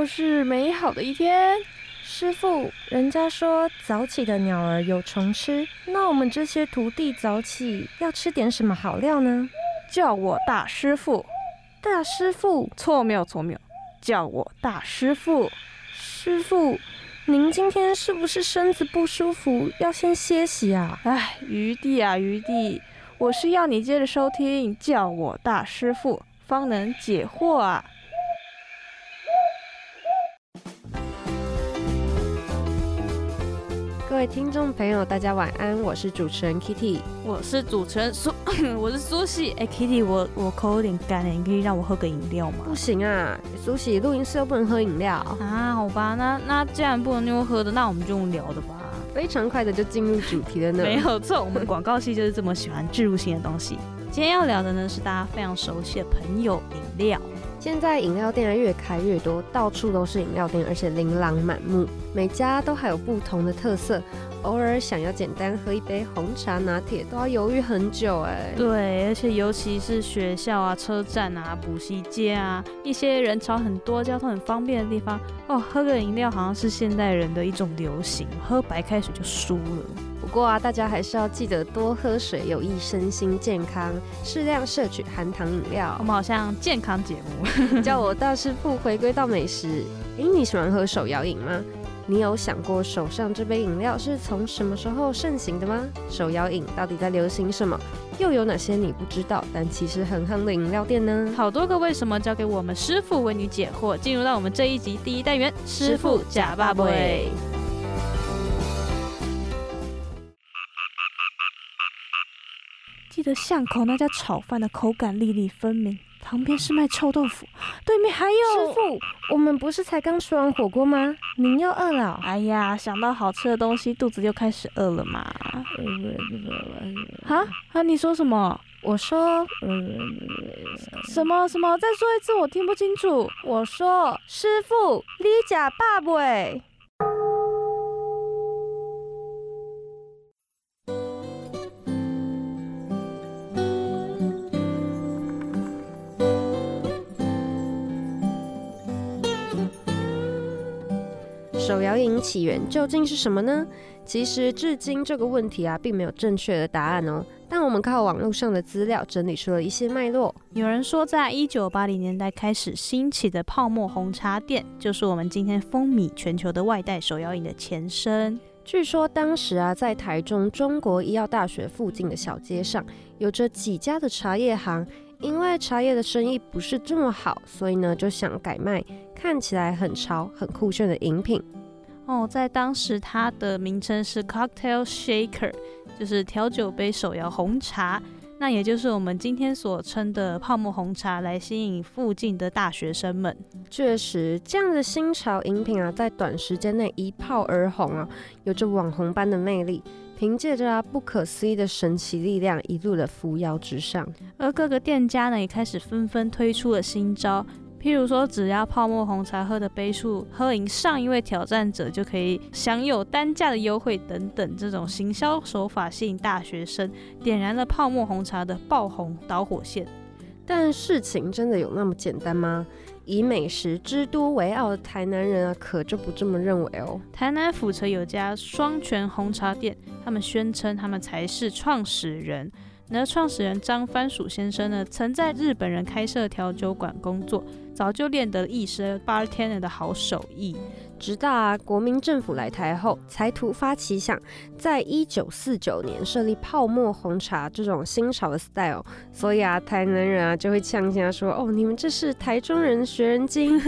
又是美好的一天。师傅，人家说早起的鸟儿有虫吃，那我们这些徒弟早起要吃点什么好料呢？叫我大师傅。大师傅？错，没有错，没有。叫我大师傅。师傅，您今天是不是身子不舒服，要先歇息啊？哎，余弟啊，余弟，我是要你接着收听，叫我大师傅，方能解惑啊。位听众朋友，大家晚安，我是主持人 Kitty，我是主持人苏，我是苏西。哎，Kitty，我我口有点干哎，你可以让我喝个饮料吗？不行啊，苏西，录音室又不能喝饮料啊。好吧，那那既然不能用喝的，那我们就用聊的吧。非常快的就进入主题了呢。没有错，我们广告系就是这么喜欢植入性的东西。今天要聊的呢是大家非常熟悉的朋友饮料。现在饮料店越开越多，到处都是饮料店，而且琳琅满目，每家都还有不同的特色。偶尔想要简单喝一杯红茶拿铁，都要犹豫很久哎。对，而且尤其是学校啊、车站啊、补习街啊，一些人潮很多、交通很方便的地方，哦，喝个饮料好像是现代人的一种流行，喝白开水就输了。不过啊，大家还是要记得多喝水，有益身心健康，适量摄取含糖饮料。我们好像健康节目，叫我大师傅回归到美食。诶，你喜欢喝手摇饮吗？你有想过手上这杯饮料是从什么时候盛行的吗？手摇饮到底在流行什么？又有哪些你不知道但其实很夯的饮料店呢？好多个为什么交给我们师傅为你解惑。进入到我们这一集第一单元，师傅假爸爸。记得巷口那家炒饭的口感粒粒分明，旁边是卖臭豆腐，对面还有师傅。我们不是才刚吃完火锅吗？您又饿了？哎呀，想到好吃的东西，肚子就开始饿了嘛。啊啊！你说什么？我说什么什么？再说一次，我听不清楚。我说师傅，你假爸爸。手摇饮起源究竟是什么呢？其实至今这个问题啊，并没有正确的答案哦。但我们靠网络上的资料整理出了一些脉络。有人说，在一九八零年代开始兴起的泡沫红茶店，就是我们今天风靡全球的外带手摇饮的前身。据说当时啊，在台中中国医药大学附近的小街上，有着几家的茶叶行。因为茶叶的生意不是这么好，所以呢，就想改卖看起来很潮、很酷炫的饮品。哦，在当时它的名称是 Cocktail Shaker，就是调酒杯手摇红茶，那也就是我们今天所称的泡沫红茶，来吸引附近的大学生们。确实，这样的新潮饮品啊，在短时间内一炮而红啊，有着网红般的魅力。凭借着啊不可思议的神奇力量，一路的扶摇直上。而各个店家呢，也开始纷纷推出了新招。譬如说，只要泡沫红茶喝的杯数喝赢上一位挑战者，就可以享有单价的优惠等等，这种行销手法吸引大学生，点燃了泡沫红茶的爆红导火线。但事情真的有那么简单吗？以美食之都为傲的台南人啊，可就不这么认为哦。台南府城有家双泉红茶店，他们宣称他们才是创始人。那创始人张番薯先生呢，曾在日本人开设调酒馆工作，早就练得一身 bartender 的好手艺。直到啊国民政府来台后，才突发奇想，在一九四九年设立泡沫红茶这种新潮的 style。所以啊，台南人啊就会呛下说：“哦，你们这是台中人学人精。”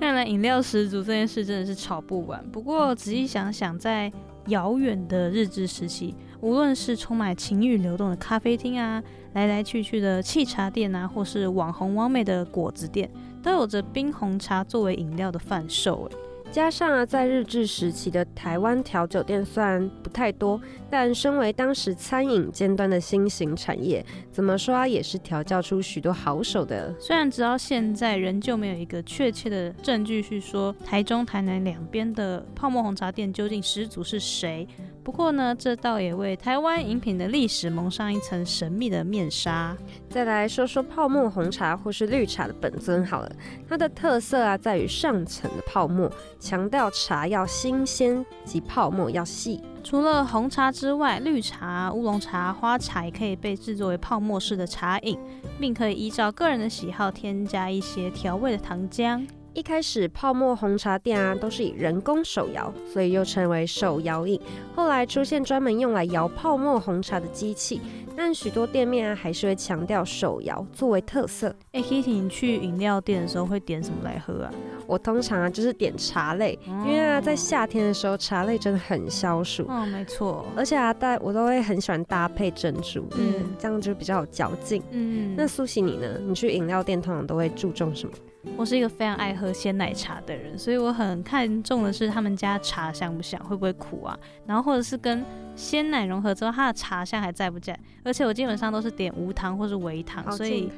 看来饮料十足这件事真的是吵不完。不过仔细想想，在遥远的日治时期。无论是充满情欲流动的咖啡厅啊，来来去去的沏茶店啊，或是网红完美的果子店，都有着冰红茶作为饮料的贩售。加上啊，在日治时期的台湾调酒店虽然不太多，但身为当时餐饮尖端的新型产业，怎么说啊，也是调教出许多好手的。虽然直到现在仍旧没有一个确切的证据去说台中、台南两边的泡沫红茶店究竟始祖是谁。不过呢，这倒也为台湾饮品的历史蒙上一层神秘的面纱。再来说说泡沫红茶或是绿茶的本尊好了，它的特色啊在于上层的泡沫，强调茶要新鲜及泡沫要细。除了红茶之外，绿茶、乌龙茶、花茶也可以被制作为泡沫式的茶饮，并可以依照个人的喜好添加一些调味的糖浆。一开始泡沫红茶店啊都是以人工手摇，所以又称为手摇饮。后来出现专门用来摇泡沫红茶的机器，但许多店面啊还是会强调手摇作为特色。哎，Kitty，你去饮料店的时候会点什么来喝啊？我通常啊就是点茶类，因为啊在夏天的时候茶类真的很消暑。哦，没错。而且啊，带我都会很喜欢搭配珍珠，嗯，这样就比较有嚼劲。嗯，那苏西你呢？你去饮料店通常都会注重什么？我是一个非常爱喝鲜奶茶的人，所以我很看重的是他们家茶香不香，会不会苦啊？然后或者是跟鲜奶融合之后，它的茶香还在不在？而且我基本上都是点无糖或是微糖，所以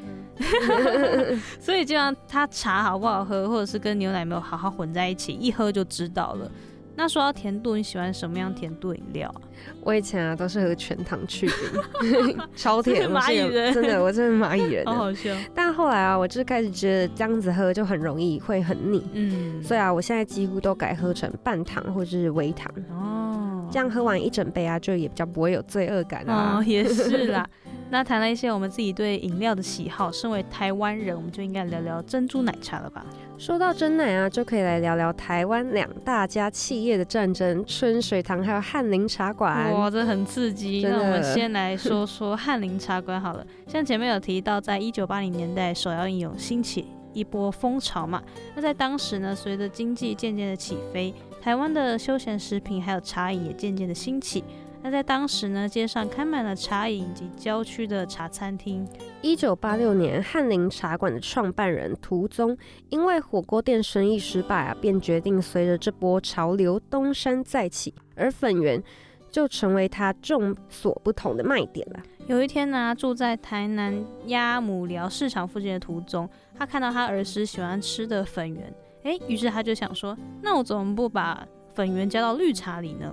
所以基本上它茶好不好喝，或者是跟牛奶没有好好混在一起，一喝就知道了。那说到甜度，你喜欢什么样甜度饮料？我以前啊都是喝全糖去冰，超甜。蚂蚁人，真的，我真的蚂蚁人。好好笑。但后来啊，我就开始觉得这样子喝就很容易会很腻。嗯。所以啊，我现在几乎都改喝成半糖或者是微糖。哦。这样喝完一整杯啊，就也比较不会有罪恶感啊。哦，也是啦。那谈了一些我们自己对饮料的喜好，身为台湾人，我们就应该聊聊珍珠奶茶了吧？说到真奶啊，就可以来聊聊台湾两大家企业的战争——春水堂还有翰林茶馆。哇，这很刺激！那我们先来说说翰林茶馆好了。像前面有提到，在一九八零年代，手摇饮有兴起一波风潮嘛。那在当时呢，随着经济渐渐的起飞，台湾的休闲食品还有茶饮也渐渐的兴起。那在当时呢，街上开满了茶饮以及郊区的茶餐厅。一九八六年，翰林茶馆的创办人涂宗因为火锅店生意失败啊，便决定随着这波潮流东山再起，而粉圆就成为他众所不同的卖点了。有一天呢，住在台南鸭母寮市场附近的涂宗，他看到他儿时喜欢吃的粉圆，哎，于是他就想说，那我怎么不把粉圆加到绿茶里呢？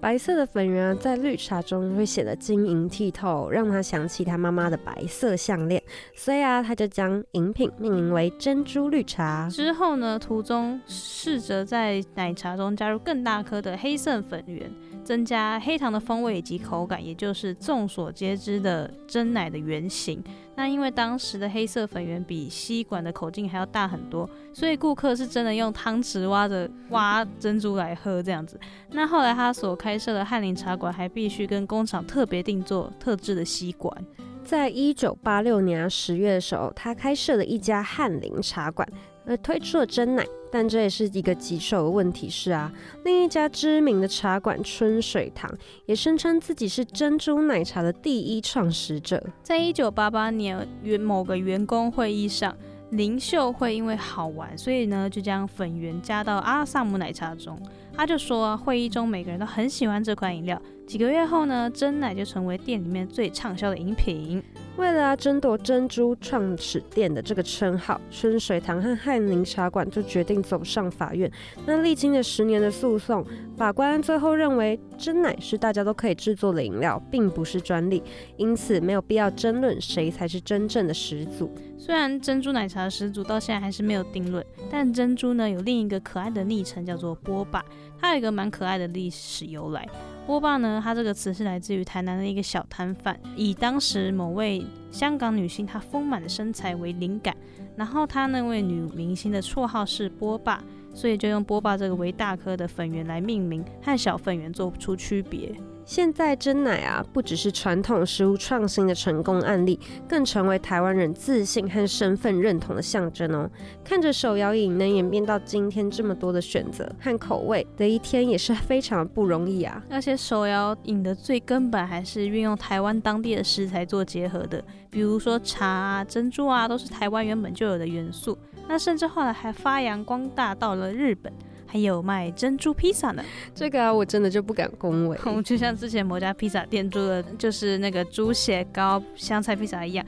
白色的粉圆啊，在绿茶中会显得晶莹剔透，让他想起他妈妈的白色项链，所以啊，他就将饮品命名为珍珠绿茶。之后呢，途中试着在奶茶中加入更大颗的黑色粉圆。增加黑糖的风味以及口感，也就是众所皆知的真奶的原型。那因为当时的黑色粉圆比吸管的口径还要大很多，所以顾客是真的用汤匙挖着挖珍珠来喝这样子。那后来他所开设的翰林茶馆还必须跟工厂特别定做特制的吸管。在一九八六年十月的时候，他开设了一家翰林茶馆。而推出了真奶，但这也是一个棘手的问题是啊，另一家知名的茶馆春水堂也声称自己是珍珠奶茶的第一创始者。在一九八八年员某个员工会议上，林秀慧因为好玩，所以呢就将粉圆加到阿萨姆奶茶中。他就说，会议中每个人都很喜欢这款饮料。几个月后呢，真奶就成为店里面最畅销的饮品。为了争夺珍珠创始店的这个称号，春水堂和翰林茶馆就决定走上法院。那历经了十年的诉讼，法官最后认为真奶是大家都可以制作的饮料，并不是专利，因此没有必要争论谁才是真正的始祖。虽然珍珠奶茶始祖到现在还是没有定论，但珍珠呢有另一个可爱的昵称叫做波霸，它有一个蛮可爱的历史由来。波霸呢，它这个词是来自于台南的一个小摊贩，以当时某位香港女星她丰满的身材为灵感，然后她那位女明星的绰号是波霸，所以就用波霸这个为大颗的粉圆来命名，和小粉圆做不出区别。现在真奶啊，不只是传统食物创新的成功案例，更成为台湾人自信和身份认同的象征哦。看着手摇饮能演变到今天这么多的选择和口味的一天，也是非常不容易啊。而且手摇饮的最根本还是运用台湾当地的食材做结合的，比如说茶啊、珍珠啊，都是台湾原本就有的元素。那甚至后来还发扬光大到了日本。还有卖珍珠披萨呢。这个啊，我真的就不敢恭维。就像之前某家披萨店做的，就是那个猪血糕香菜披萨一样，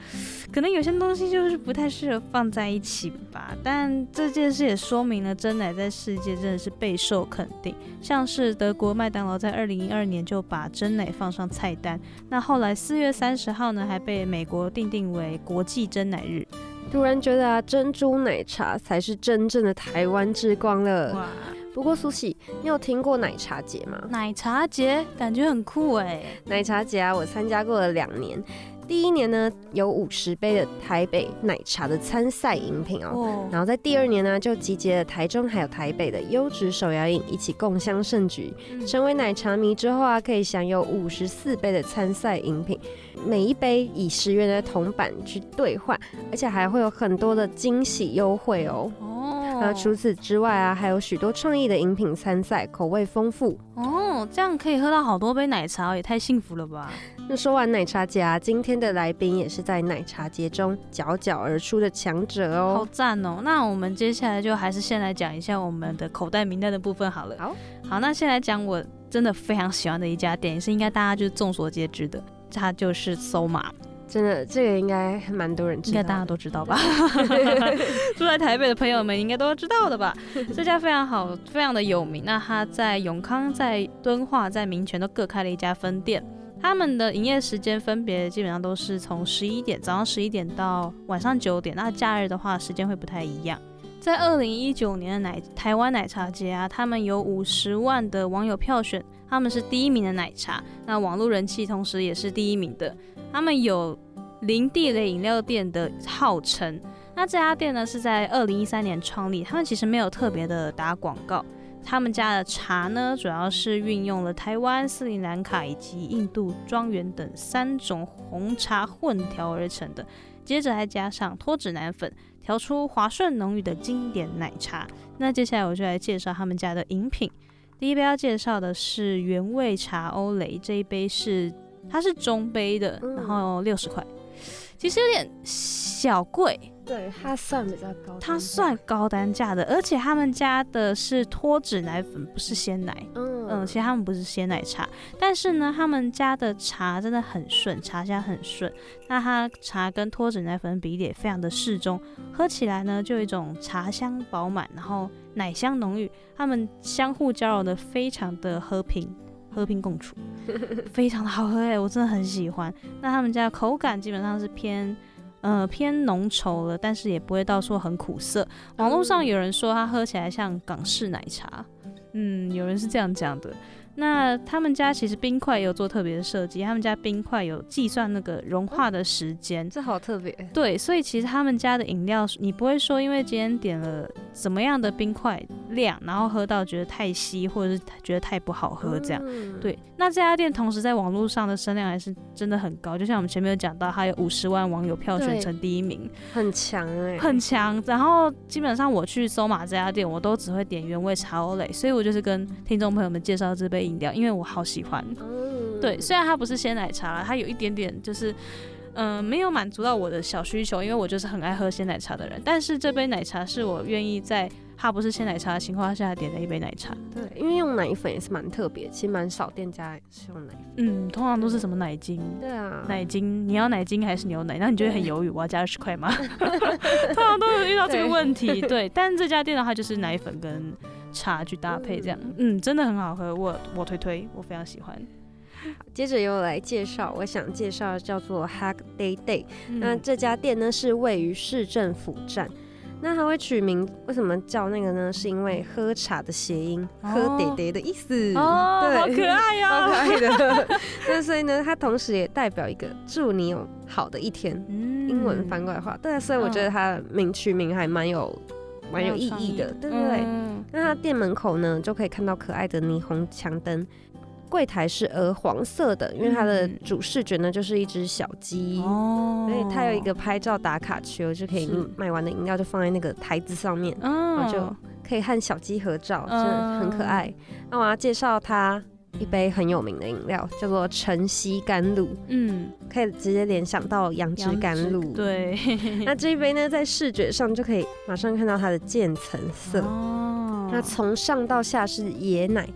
可能有些东西就是不太适合放在一起吧。但这件事也说明了真奶在世界真的是备受肯定。像是德国麦当劳在二零一二年就把真奶放上菜单，那后来四月三十号呢，还被美国定定为国际真奶日。突然觉得啊，珍珠奶茶才是真正的台湾之光了。哇！不过苏喜，你有听过奶茶节吗？奶茶节感觉很酷哎。奶茶节啊，我参加过了两年。第一年呢，有五十杯的台北奶茶的参赛饮品哦。然后在第二年呢，就集结了台中还有台北的优质手摇饮，一起共襄盛举。成为奶茶迷之后啊，可以享有五十四杯的参赛饮品，每一杯以十元的铜板去兑换，而且还会有很多的惊喜优惠哦。那除此之外啊，还有许多创意的饮品参赛，口味丰富哦。这样可以喝到好多杯奶茶，也太幸福了吧！那说完奶茶节啊，今天的来宾也是在奶茶节中佼佼而出的强者哦。好赞哦！那我们接下来就还是先来讲一下我们的口袋名单的部分好了。好，好，那先来讲我真的非常喜欢的一家店，也是应该大家就是众所皆知的，它就是搜马。真的，这个应该蛮多人知道，应该大家都知道吧？住在台北的朋友们应该都知道的吧？这家非常好，非常的有名。那他在永康、在敦化、在民权都各开了一家分店。他们的营业时间分别基本上都是从十一点早上十一点到晚上九点。那假日的话，时间会不太一样。在二零一九年的奶台湾奶茶节啊，他们有五十万的网友票选，他们是第一名的奶茶。那网络人气同时也是第一名的。他们有林地雷饮料店的号称，那这家店呢是在二零一三年创立，他们其实没有特别的打广告。他们家的茶呢，主要是运用了台湾斯里兰卡以及印度庄园等三种红茶混调而成的，接着还加上脱脂奶粉，调出滑顺浓郁的经典奶茶。那接下来我就来介绍他们家的饮品。第一杯要介绍的是原味茶欧蕾，这一杯是。它是中杯的，然后六十块，其实有点小贵。对，它算比较高，它算高单价的，而且他们家的是脱脂奶粉，不是鲜奶。嗯嗯，其实他们不是鲜奶茶，但是呢，他们家的茶真的很顺，茶香很顺。那它茶跟脱脂奶粉比例也非常的适中，喝起来呢就有一种茶香饱满，然后奶香浓郁，它们相互交融的非常的和平。和平共处，非常的好喝哎，我真的很喜欢。那他们家口感基本上是偏，呃偏浓稠了，但是也不会到说很苦涩。网络上有人说它喝起来像港式奶茶，嗯，有人是这样讲的。那他们家其实冰块也有做特别的设计，他们家冰块有计算那个融化的时间，这好特别。对，所以其实他们家的饮料，你不会说因为今天点了怎么样的冰块量，然后喝到觉得太稀，或者是觉得太不好喝这样。对，那这家店同时在网络上的声量还是真的很高，就像我们前面有讲到，它有五十万网友票选成第一名，很强哎，很强。然后基本上我去搜马这家店，我都只会点原味茶欧蕾，所以我就是跟听众朋友们介绍这杯。饮料，因为我好喜欢。对，虽然它不是鲜奶茶，它有一点点就是，嗯，没有满足到我的小需求，因为我就是很爱喝鲜奶茶的人。但是这杯奶茶是我愿意在它不是鲜奶茶的情况下点了一杯奶茶。对，因为用奶粉也是蛮特别，其实蛮少店家是用奶粉。嗯，通常都是什么奶精？对啊，奶精，你要奶精还是牛奶？那你就会很犹豫，我要加二十块吗？通常都有遇到这个问题。对，但这家店的话就是奶粉跟。茶去搭配这样，嗯，真的很好喝，我我推推，我非常喜欢。接着又来介绍，我想介绍叫做 Hack Day Day，那这家店呢是位于市政府站，那它会取名，为什么叫那个呢？是因为喝茶的谐音，喝 day day 的意思，哦，好可爱呀，好可爱的。那所以呢，它同时也代表一个祝你有好的一天，英文翻过来话，对，所以我觉得它名取名还蛮有。蛮有意义的，对不对？那它店门口呢，就可以看到可爱的霓虹墙灯，柜台是鹅黄色的，因为它的主视觉呢就是一只小鸡，所以它有一个拍照打卡区，就可以卖完的饮料就放在那个台子上面，然后就可以和小鸡合照，真的很可爱。那我要介绍它。一杯很有名的饮料叫做晨曦甘露，嗯，可以直接联想到杨枝甘露。对，那这一杯呢，在视觉上就可以马上看到它的渐层色，哦。那从上到下是椰奶、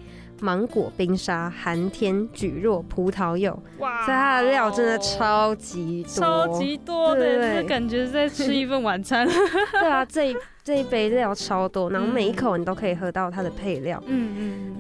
芒果冰沙、寒天、蒟蒻、葡萄柚，哇。所以它的料真的超级多，超级多的，对感觉是在吃一份晚餐。对。啊，这一这一杯料超多，然后每一嗯。口你都可以喝到它的配料。嗯嗯。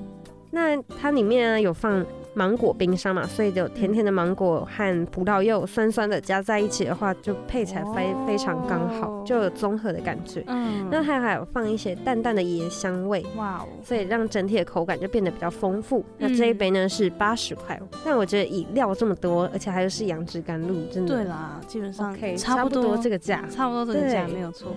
那它里面呢有放芒果冰沙嘛，所以有甜甜的芒果和葡萄柚酸酸的加在一起的话，就配起来非非常刚好哦，就有综合的感觉。嗯。那它还有放一些淡淡的椰香味，哇哦，所以让整体的口感就变得比较丰富。那这一杯呢是八十块，但我觉得以料这么多，而且还有是杨枝甘露，真的。对啦，基本上 OK，差不差不多这个个价。差不多这个价没有错。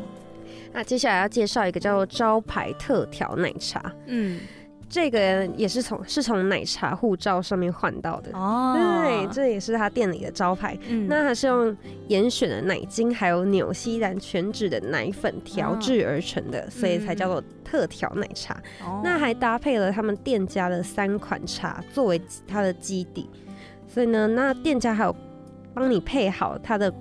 那接下来要介绍一个叫做招牌特调奶茶，嗯，这个也是从是从奶茶护照上面换到的。哦，对，这也是他店里的招牌。嗯那它是用严选的奶精，还有纽西兰全脂的奶粉调制而成的，所以才叫做特调奶茶。哦那还搭配了他们店家的三款茶作为它的基底，所以呢，那店家还有帮你配好它的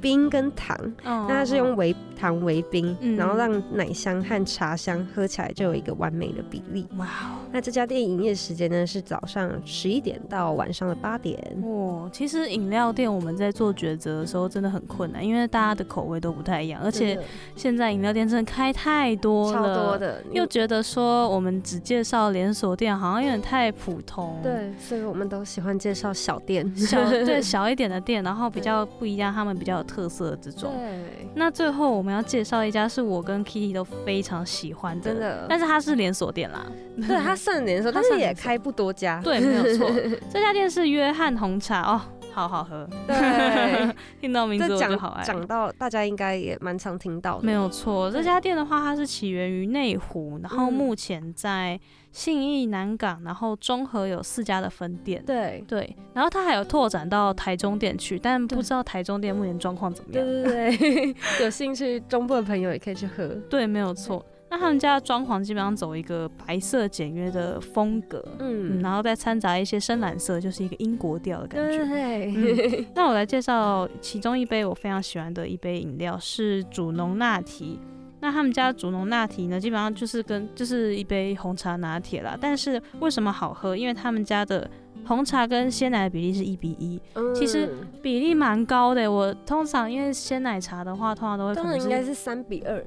冰跟糖，那那它是用微糖为冰，然后让奶香和茶香喝起来就有一个完美的比例。哇哦。那这家店营业时间呢是早上十一点到晚上的八点。哦，其实饮料店我们在做抉择的时候真的很困难，因为大家的口味都不太一样，而且现在饮料店真的开太多了，超多的，又觉得说我们只介绍连锁店好像有点太普通，，对，所以我们都喜欢介绍小店，小 对小一点的店，然后比较不一样，他们比较有特色的这种。对，那最后我们要介绍一家是我跟 Kitty 都非常喜欢的，真的，但是它是连锁店啦，对它算连锁，它但是也开不多家，对，没有错，这家店是约翰红茶哦，好好喝，对，听到名字讲我就好爱。讲到大家应该也蛮常听到的，没有错，这家店的话，它是起源于内湖，然后嗯目前在信义、南港，然后中和有四家的分店。对。对，然后它还有拓展到台中店去，但不知道台中店目前状况怎么样对样。对对，有兴趣中部的朋友也可以去喝。对，没有错。那他们家的装潢基本上走一个白色简约的风格，嗯，嗯，然后再掺杂一些深蓝色，就是一个英国调的感觉。对，那我来介绍其中一杯我非常喜欢的一杯饮料是主浓拿提。那他们家主浓拿提呢，基本上就是跟就是一杯红茶拿铁啦。但是为什么好喝？因为他们家的红茶跟鲜奶的比例是一比一，其实嗯比例蛮高的。我通常因为鲜奶茶的话，通常都会可能应该是三比二，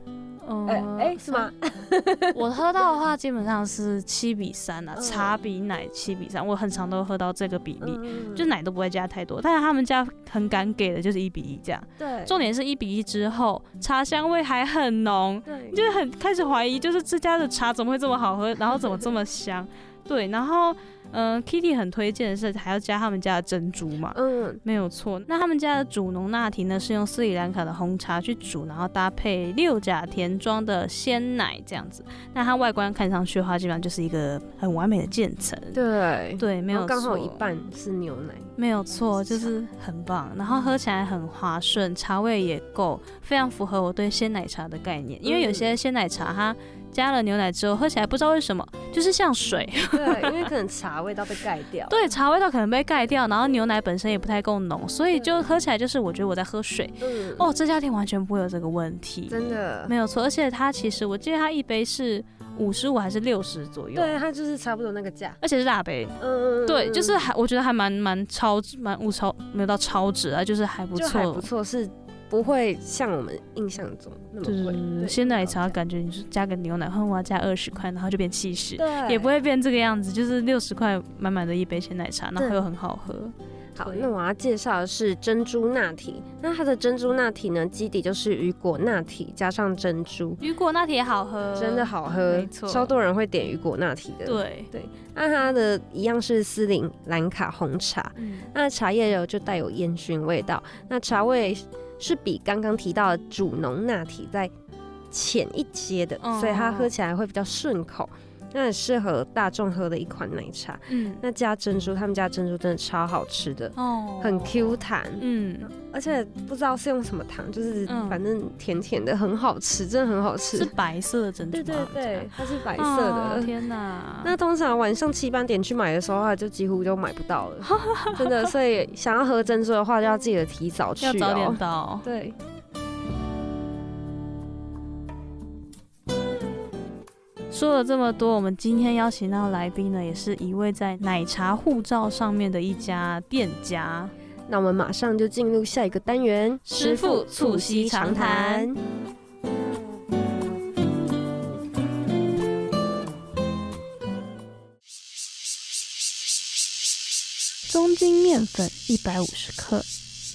嗯哎哎是吗？我喝到的话，基本上是七比三啊，嗯茶比奶七比三。我很常都喝到这个比例，嗯就奶都不会加太多。但是他们家很敢给的就是一比一这样。对，重点是一比一之后，茶香味还很浓，对你就很开始怀疑，就是这家的茶怎么会这么好喝，然后怎么这么香？对，然后嗯、呃、，Kitty 很推荐的是还要加他们家的珍珠嘛。嗯没有错，那他们家的主浓拿提呢，是用斯里兰卡的红茶去煮，然后搭配六甲田庄的鲜奶这样子。那它外观看上去的话，基本上就是一个很完美的渐层。对，对，没有错，刚好一半是牛奶，没有错，就是很棒，然后喝起来很滑顺，茶味也够，非常符合我对鲜奶茶的概念。因为有些鲜奶茶它加了牛奶之后，喝起来不知道为什么就是像水，对，因为可能茶味道被盖掉，对，茶味道可能被盖掉，然后牛奶本身也不太够浓，所以就喝起来就是我觉得我在喝水。嗯，哦，这家店完全不会有这个问题，真的，没有错，而且它其实我记得它一杯是五十五还是六十左右，对，它就是差不多那个价，而且是大杯。嗯嗯，对，就是还我觉得还蛮蛮超值，蛮物超没有到超值啊，就是还不错。不，错，是不会像我们印象中那么就贵。鲜奶茶，感觉你是加个牛奶，哼，我要加二十块，然后就变七十，对，也不会变这个样子，就是六十块满满的一杯鲜奶茶，然后又很好喝。好，那我要介绍的是珍珠拿铁。那它的珍珠拿铁呢，基底就是雨果拿铁加上珍珠，雨果拿铁也好喝，真的好喝没，错。超多人会点雨果拿铁的。，对，那它的一样是斯林兰卡红茶，嗯，那茶叶油就带有烟熏味道，那茶味是比刚刚提到的主浓纳体在浅一些的，哦所以它喝起来会比较顺口。那很适合大众喝的一款奶茶。嗯，那加珍珠，他们家珍珠真的超好吃的，哦，很 Q 弹，嗯，而且不知道是用什么糖，就是嗯反正甜甜的，很好吃，真的很好吃是。白色的珍珠对，对对，它是白色哦的。天哪，那通常晚上七八点去买的时候，它就几乎就买不到了，真的。所以想要喝珍珠的话，就要记得提早去要早点哦。到。对，说了这么多，我们今天邀请到来宾呢，也是一位在奶茶护照上面的一家店家。那我们马上就进入下一个单元，师傅促膝长谈。中筋面粉一百五十克，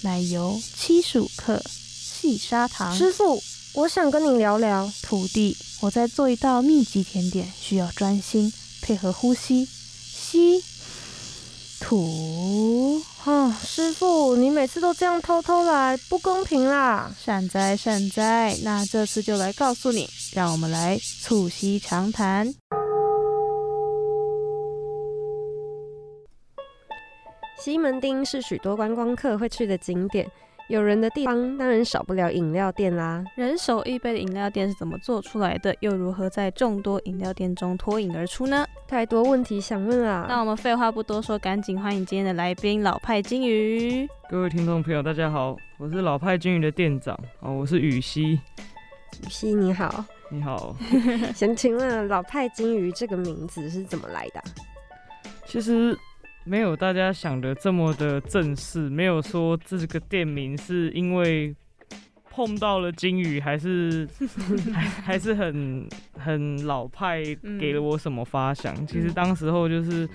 奶油七十五克，细砂糖。师傅，我想跟你聊聊。徒弟，我在做一道秘籍甜点，需要专心配合呼吸，吸，吐。哦，师傅，你每次都这样偷偷来，不公平啦！善哉善哉，那这次就来告诉你，让我们来促膝长谈。西门町是许多观光客会去的景点，有人的地方当然少不了饮料店啦。人手一杯的饮料店是怎么做出来的？又如何在众多饮料店中脱颖而出呢？太多问题想问啊！那我们废话不多说，赶紧欢迎今天的来宾老派金鱼。各位听众朋友，大家好，我是老派金鱼的店长哦，我是雨熙。雨熙你好，你好。想请问老派金鱼这个名字是怎么来的？其实。没有大家想的这么的正式，没有说这个店名是因为碰到了金鱼，还是 还还是很很老派，给了我什么发想？其实当时候就是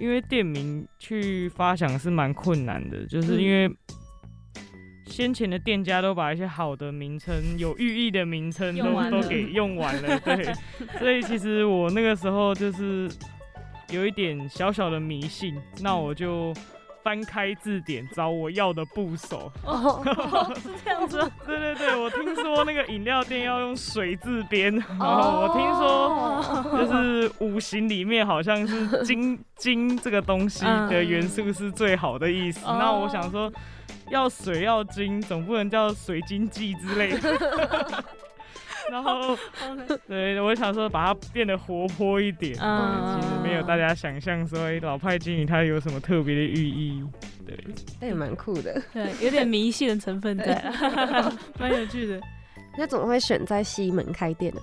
因为店名去发想是蛮困难的，就是因为先前的店家都把一些好的名称、有寓意的名称都都给用完了，对，所以其实我那个时候就是。有一点小小的迷信，那我就翻开字典找我要的部首。哦，是这样子。对对对，我听说那个饮料店要用水字边。哦。我听说就是五行里面好像是金金这个东西的元素是最好的意思。那我想说，要水要金，总不能叫水晶记之类的。然后，对，我想说把它变得活泼一点。嗯，其实没有大家想象说老派金鱼它有什么特别的寓意。对，但也蛮酷的。对，有点迷信的成分在，蛮有趣的。那怎么会选在西门开店呢？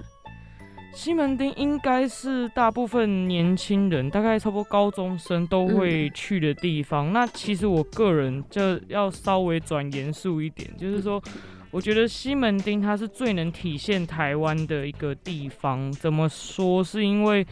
西门町应该是大部分年轻人，大概差不多高中生都会去的地方。那其实我个人就要稍微转严肃一点，就是说。我觉得西门町它是最能体现台湾的一个地方。怎么说？是因为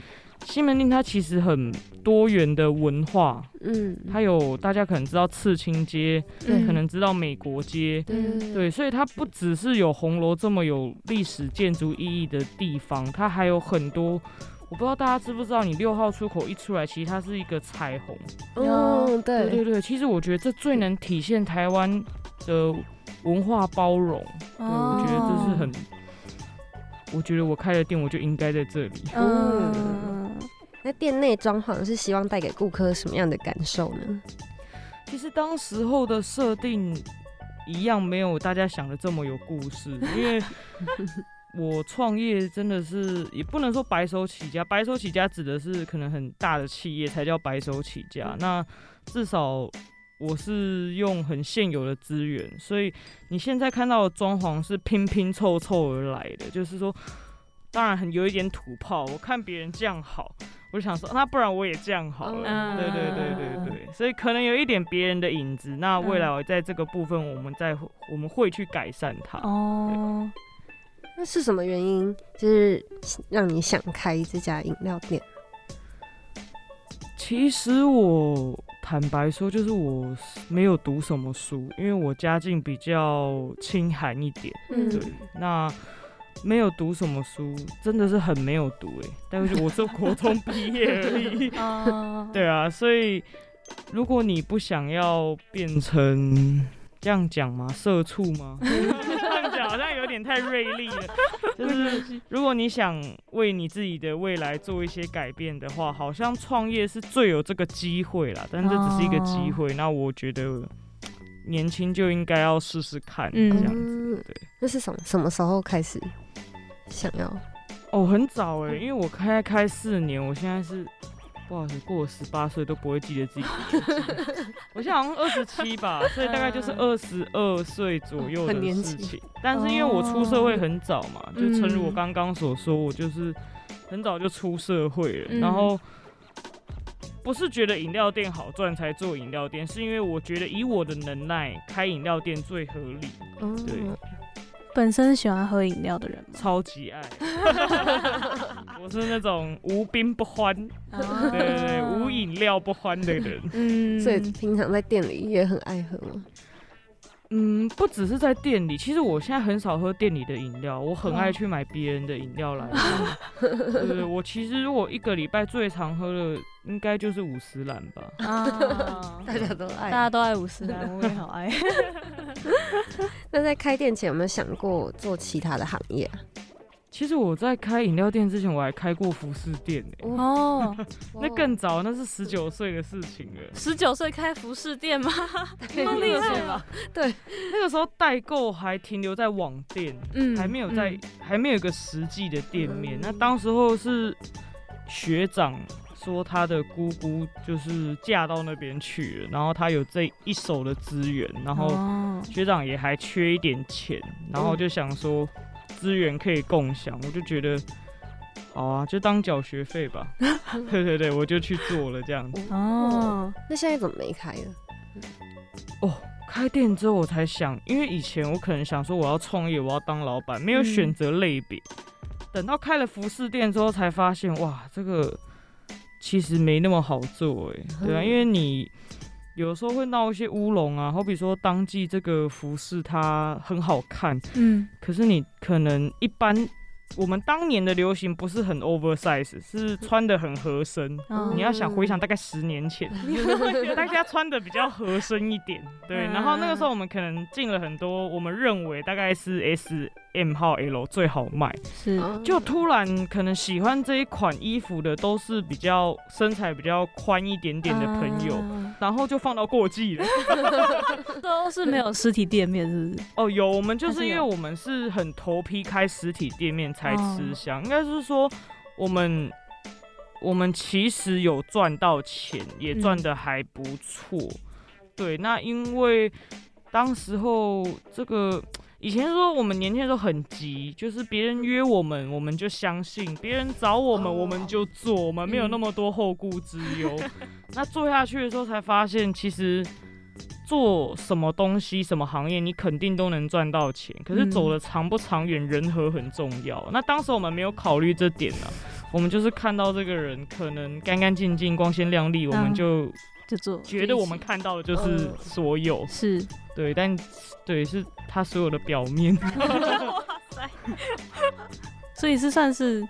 西门町它其实很多元的文化，嗯，它有大家可能知道刺青街，对，可能知道美国街，对，对，所以它不只是有红楼这么有历史建筑意义的地方，它还有很多。我不知道大家知不知道，你六号出口一出来，其实它是一个彩虹。嗯，对，对对，其实我觉得这最能体现台湾的。文化包容，对我觉得这是很，我觉得我开了店我就应该在这里。嗯，那店内装潢是希望带给顾客什么样的感受呢？其实当时候的设定一样，没有大家想的这么有故事。因为我创业真的是也不能说白手起家，白手起家指的是可能很大的企业才叫白手起家。那至少。我是用很现有的资源，所以你现在看到的装潢是拼拼凑凑而来的，就是说，当然很有一点土炮。我看别人这样好，我就想说，那不然我也这样好了。对对对对对，所以可能有一点别人的影子。那未来我在这个部分，我们再我们会去改善它。哦，那是什么原因，就是让你想开这家饮料店？其实我。坦白说，就是我没有读什么书，因为我家境比较清寒一点。嗯，对，那没有读什么书，真的是很没有读哎。但是我是国中毕业而已。对啊，所以如果你不想要变成这样讲吗？社畜吗？点太锐利了，就是如果你想为你自己的未来做一些改变的话，好像创业是最有这个机会啦。但这只是一个机会，那我觉得年轻就应该要试试看这样子。对，那是什么什么时候开始想要？哦，很早哎，因为我开开四年，我现在是。不好意思，过了十八岁都不会记得自己。我现在好像二十七吧，所以大概就是二十二岁左右的事情。但是因为我出社会很早嘛，就诚如我刚刚所说，我就是很早就出社会了，嗯。然后不是觉得饮料店好赚才做饮料店，是因为我觉得以我的能耐开饮料店最合理，哦对本身喜欢喝饮料的人吗？超级爱。我是那种无冰不欢，啊对对对，无饮料不欢的人。嗯，所以平常在店里也很爱喝吗？嗯，不只是在店里，其实我现在很少喝店里的饮料，我很爱去买别人的饮料来喝。对，我其实如果一个礼拜最常喝的应该就是五十兰吧。啊，大家都爱。大家都爱五十兰，我也好爱。那在开店前有没有想过做其他的行业啊？其实我在开饮料店之前，我还开过服饰店呢、哦，那更早，那是十九岁的事情了。十九岁开服饰店吗？那么厉害吧？那个时候代购还停留在网店，嗯还没有在，嗯还没有一个实际的店面。嗯那当时候是学长说他的姑姑就是嫁到那边去了，然后他有这一手的资源，然后哦学长也还缺一点钱，然后就想说资源可以共享，我就觉得。好啊，就当缴学费吧。对对对，我就去做了这样子。哦，那现在怎么没开了？哦，开店之后我才想，因为以前我可能想说我要创业，我要当老板，没有嗯选择类别。等到开了服饰店之后，才发现哇，这个其实没那么好做哎，对啊，嗯因为你有时候会闹一些乌龙啊，好比说当季这个服饰它很好看，嗯可是你可能一般。我们当年的流行不是很 oversize，是穿的很合身。哦你要想回想，大概十年前，大家穿的比较合身一点，对。嗯然后那个时候我们可能进了很多，我们认为大概是 S、M 号、L 最好卖，是哦就突然可能喜欢这一款衣服的都是比较身材比较宽一点点的朋友，啊然后就放到过季了。都是没有实体店面，是不是？哦，有，我们就是因为我们是很头皮开实体店面才哦吃香，应该是说我们我们其实有赚到钱，也赚嗯的还不错。对，那因为当时候这个以前说我们年轻的时候很急，就是别人约我们，我们就相信；别人找我们，哦我们就做，我们没有那么多后顾之忧。那做下去的时候才发现，其实做什么东西、什么行业，你肯定都能赚到钱。可是嗯走的长不长远，人和很重要。那当时我们没有考虑这点呢、我们就是看到这个人可能干干净净、光鲜亮丽，我们嗯就就做，觉得我们看到的就是嗯所有。是对，但对是他所有的表面。所以是算是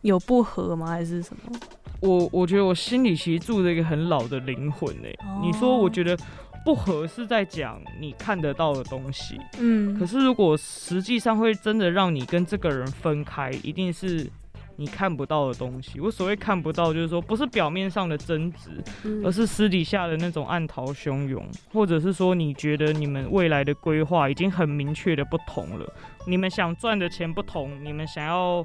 有不合吗？还是什么？我我觉得我心里其实住着一个很老的灵魂呢、哦你说，我觉得不合是在讲你看得到的东西，嗯，可是如果实际上会真的让你跟这个人分开，一定是你看不到的东西。我所谓看不到，就是说不是表面上的争执，嗯而是私底下的那种暗潮汹涌，或者是说你觉得你们未来的规划已经很明确的不同了，你们想赚的钱不同，你们想要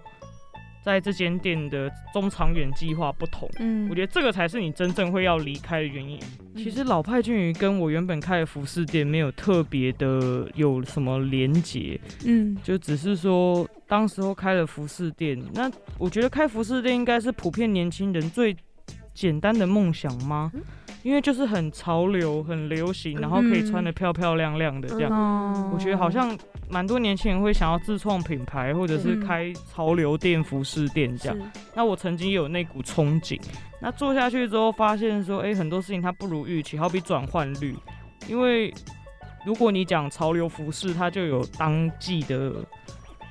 在这间店的中长远计划不同。嗯，我觉得这个才是你真正会要离开的原因。其实老派俊鱼跟我原本开的服饰店没有特别的有什么连结，嗯就只是说当时候开了服饰店。那我觉得开服饰店应该是普遍年轻人最简单的梦想吗？因为就是很潮流、很流行，然后可以穿的漂漂亮亮的这样。哦我觉得好像蛮多年轻人会想要自创品牌，或者是嗯。开潮流店、服饰店这样。是。那我曾经有那股憧憬，那做下去之后发现说，哎、很多事情它不如预期，好比转换率，因为如果你讲潮流服饰，它就有当季的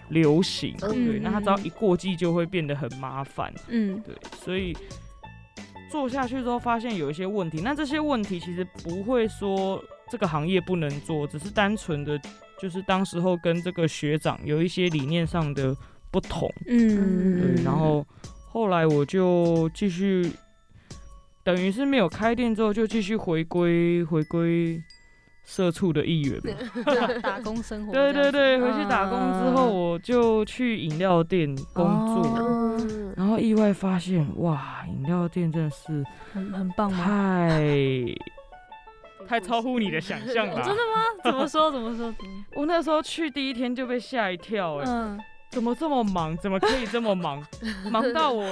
流行，嗯对，那它只要一过季就会变得很麻烦，嗯。对，所以做下去之后发现有一些问题，那这些问题其实不会说这个行业不能做，只是单纯的就是当时候跟这个学长有一些理念上的不同。嗯，对，然后后来我就继续，等于是没有开店之后，就继续回归回归社畜的一员嘛。打打工生活对，对对，回去打工之后，我就去饮料店工作，然后意外发现，哇，饮料店真的是很很棒？太太超乎你的想象了。真的吗？怎么说？怎么说？我那时候去第一天就被吓一跳、哎、嗯怎么这么忙？怎么可以这么忙？忙到我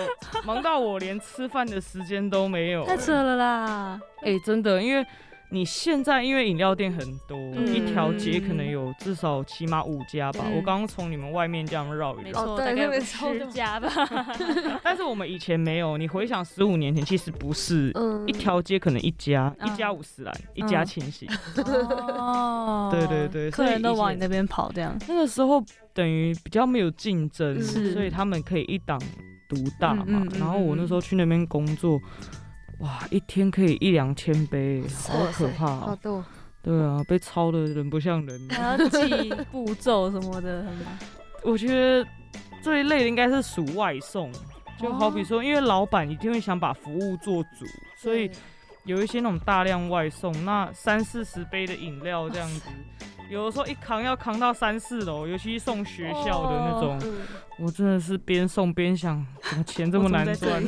忙到我连吃饭的时间都没有。太扯了啦！哎，真的，因为。你现在因为饮料店很多，一条街可能有至少起码五家吧。我刚刚从你们外面这样绕一绕，大概有十家吧。但是我们以前没有。你回想十五年前，其实不是一条街可能一家，一家五十兰，一家清洗。哦，对 对对，客人都往你那边跑，这样。那个时候等于比较没有竞争，所以他们可以一档独大嘛。然后我那时候去那边工作。哇，一天可以一两千杯，好可怕！好多。对啊，被抄的人不像人。还要记步骤什么的，我觉得最累的应该是数外送，就好比说，因为老板一定会想把服务做足，所以有一些那种大量外送，那三四十杯的饮料这样子。有的时候一扛要扛到三四楼，尤其是送学校的那种，我真的是边送边想，怎么钱这么难赚？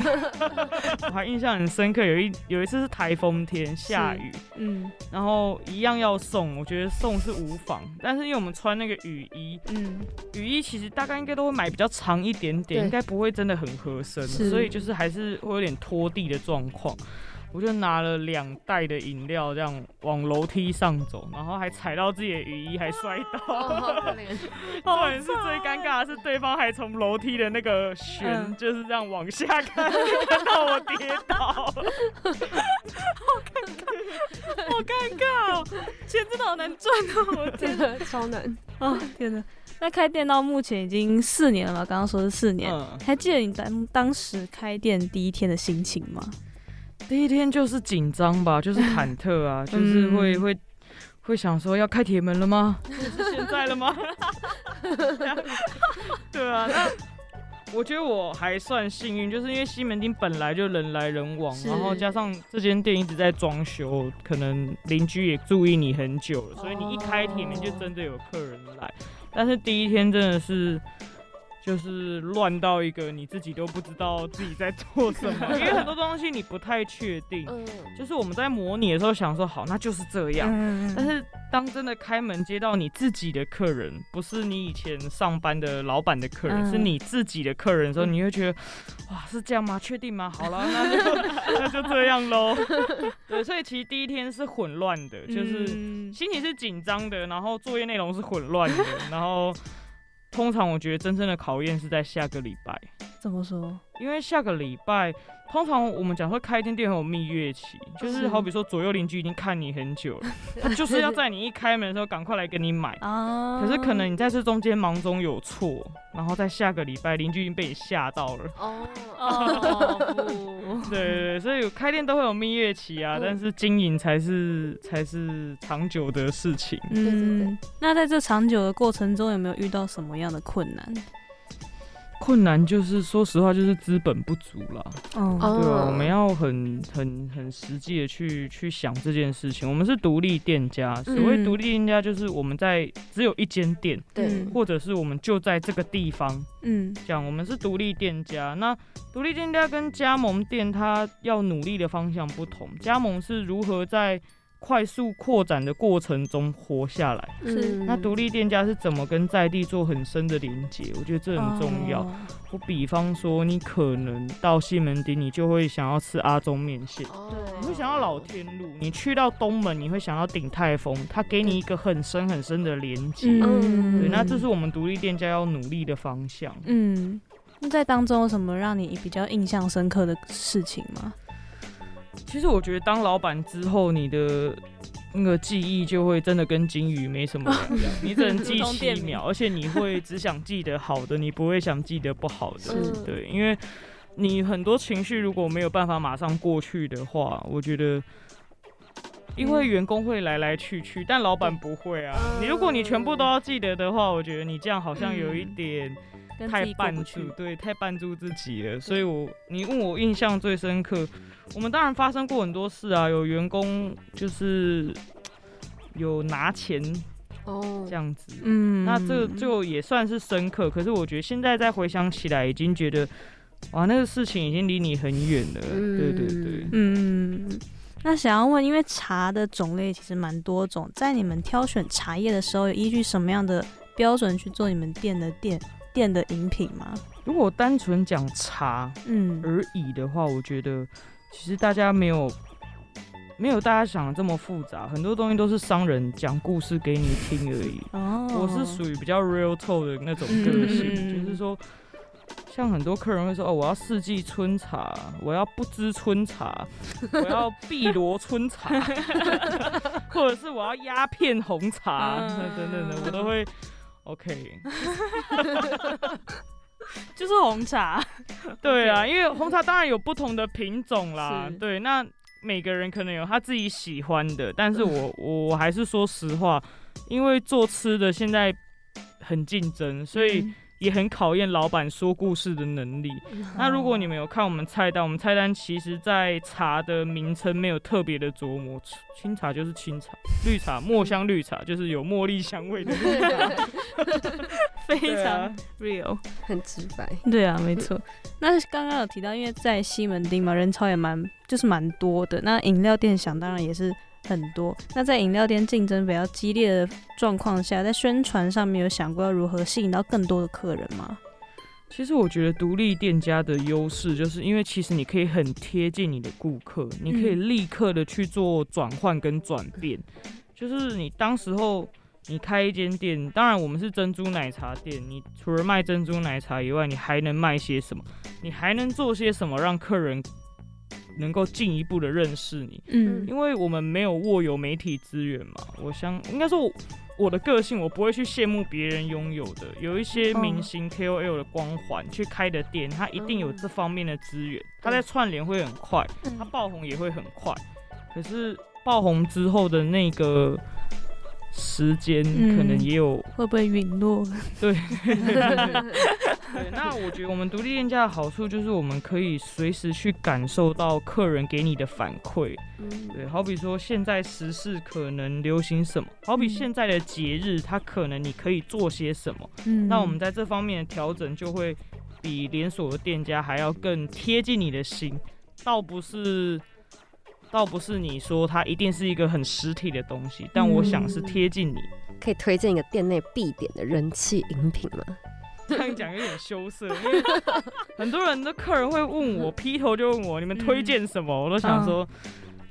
我还印象很深刻，有一有一次是台风天下雨，嗯，然后一样要送，我觉得送是无妨，但是因为我们穿那个雨衣，嗯，雨衣其实大概应该都会买比较长一点点，应该不会真的很合身，所以就是还是会有点拖地的状况。我就拿了两袋的饮料，这样往楼梯上走，然后还踩到自己的雨衣，还摔倒。重点是最尴尬的是，对方还从楼梯的那个旋，就是这样往下看，看到我跌倒。好尴尬，好尴尬哦！钱真的好难赚哦，我天的超难啊！天哪！那开店到目前已经四年了嘛？刚刚说是四年，还记得你当当时开店第一天的心情吗？第一天就是紧张吧，就是忐忑啊，就是会会会想说要开铁门了吗？是现在了吗？对啊，那我觉得我还算幸运，就是因为西门町本来就人来人往，然后加上这间店一直在装修，可能邻居也注意你很久了，所以你一开铁门就真的有客人来。但是第一天真的是。就是乱到一个你自己都不知道自己在做什么，因为很多东西你不太确定。嗯，就是我们在模拟的时候想说好，那就是这样。嗯但是当真的开门接到你自己的客人，不是你以前上班的老板的客人，是你自己的客人的时候，你会觉得，哇，是这样吗？确定吗？好了，那就那就这样喽。对，所以其实第一天是混乱的，就是心情是紧张的，然后作业内容是混乱的，然后。通常我觉得真正的考验是在下个礼拜。怎么说？因为下个礼拜，通常我们讲说开一间店很有蜜月期，就是好比说左右邻居已经看你很久了，他就是要在你一开门的时候赶快来跟你买。可是可能你在这中间忙中有错，然后在下个礼拜邻居已经被你吓到了。哦，对对对，所以开店都会有蜜月期啊，但是经营才是才是长久的事情。嗯，那在这长久的过程中，有没有遇到什么样的困难？困难就是说实话，就是资本不足了。哦，对啊，我们要很很很实际的去去想这件事情。我们是独立店家，所谓独立店家就是我们在只有一间店，对，或者是我们就在这个地方。嗯，讲我们是独立店家。那独立店家跟加盟店，它要努力的方向不同。加盟是如何在快速扩展的过程中活下来，是那独立店家是怎么跟在地做很深的连接？我觉得这很重要。我比方说，你可能到西门町，你就会想要吃阿中面线，对，你会想要老天路；你去到东门，你会想要鼎泰丰，它给你一个很深很深的连接。嗯，对，那这是我们独立店家要努力的方向。嗯，那在当中有什么让你比较印象深刻的事情吗？其实我觉得当老板之后，你的那个记忆就会真的跟金鱼没什么两样。你只能记七秒，而且你会只想记得好的，你不会想记得不好的。对，因为你很多情绪如果没有办法马上过去的话，我觉得，因为员工会来来去去，但老板不会啊。你如果你全部都要记得的话，我觉得你这样好像有一点太绊住，对，太绊住自己了。所以我你问我印象最深刻。我们当然发生过很多事啊，有员工就是有拿钱哦这样子，嗯，那这就也算是深刻。可是我觉得现在再回想起来，已经觉得哇，那个事情已经离你很远了。对对对，嗯。那想要问，因为茶的种类其实蛮多种，在你们挑选茶叶的时候，有依据什么样的标准去做你们店的店店的饮品吗？如果单纯讲茶嗯，而已的话，我觉得其实大家没有没有大家想的这么复杂，很多东西都是商人讲故事给你听而已。哦，我是属于比较 real talk 的那种个性，嗯就是说，像很多客人会说，哦，我要四季春茶，我要不知春茶，我要碧螺春茶，或者是我要鸦片红茶嗯等等的，我都会 OK。就是红茶，对啊，因为红茶当然有不同的品种啦，对，那每个人可能有他自己喜欢的，但是我我我还是说实话，因为做吃的现在很竞争，所以嗯也很考验老板说故事的能力。那如果你们有看我们菜单，我们菜单其实在茶的名称没有特别的琢磨，清茶就是清茶，绿茶墨香绿茶就是有茉莉香味的绿茶，非常 real。很直白。对啊，没错。那刚刚有提到，因为在西门町嘛，人潮也蛮就是蛮多的。那饮料店想当然也是很多。那在饮料店竞争比较激烈的状况下，在宣传上面有想过要如何吸引到更多的客人吗？其实我觉得独立店家的优势，就是因为其实你可以很贴近你的顾客，你可以立刻的去做转换跟转变。就是你当时候你开一间店，当然我们是珍珠奶茶店，你除了卖珍珠奶茶以外，你还能卖些什么？你还能做些什么让客人能够进一步的认识你？嗯因为我们没有握有媒体资源嘛，我想应该说我我的个性，我不会去羡慕别人拥有的。有一些明星 KOL 的光环去开的店，他一定有这方面的资源，他在串联会很快，他爆红也会很快。可是爆红之后的那个时间，嗯可能也有会不会陨落？对对，那我觉得我们独立店家的好处就是我们可以随时去感受到客人给你的反馈。对，好比说现在时事可能流行什么，好比嗯现在的节日，它可能你可以做些什么。嗯那我们在这方面的调整就会比连锁的店家还要更贴近你的心，倒不是。倒不是你说它一定是一个很实体的东西，但我想是嗯贴近你。可以推荐一个店内必点的人气饮品吗？这样讲有点羞涩，因为很多人的客人会问我，劈头就问我你们推荐什么，我都想说，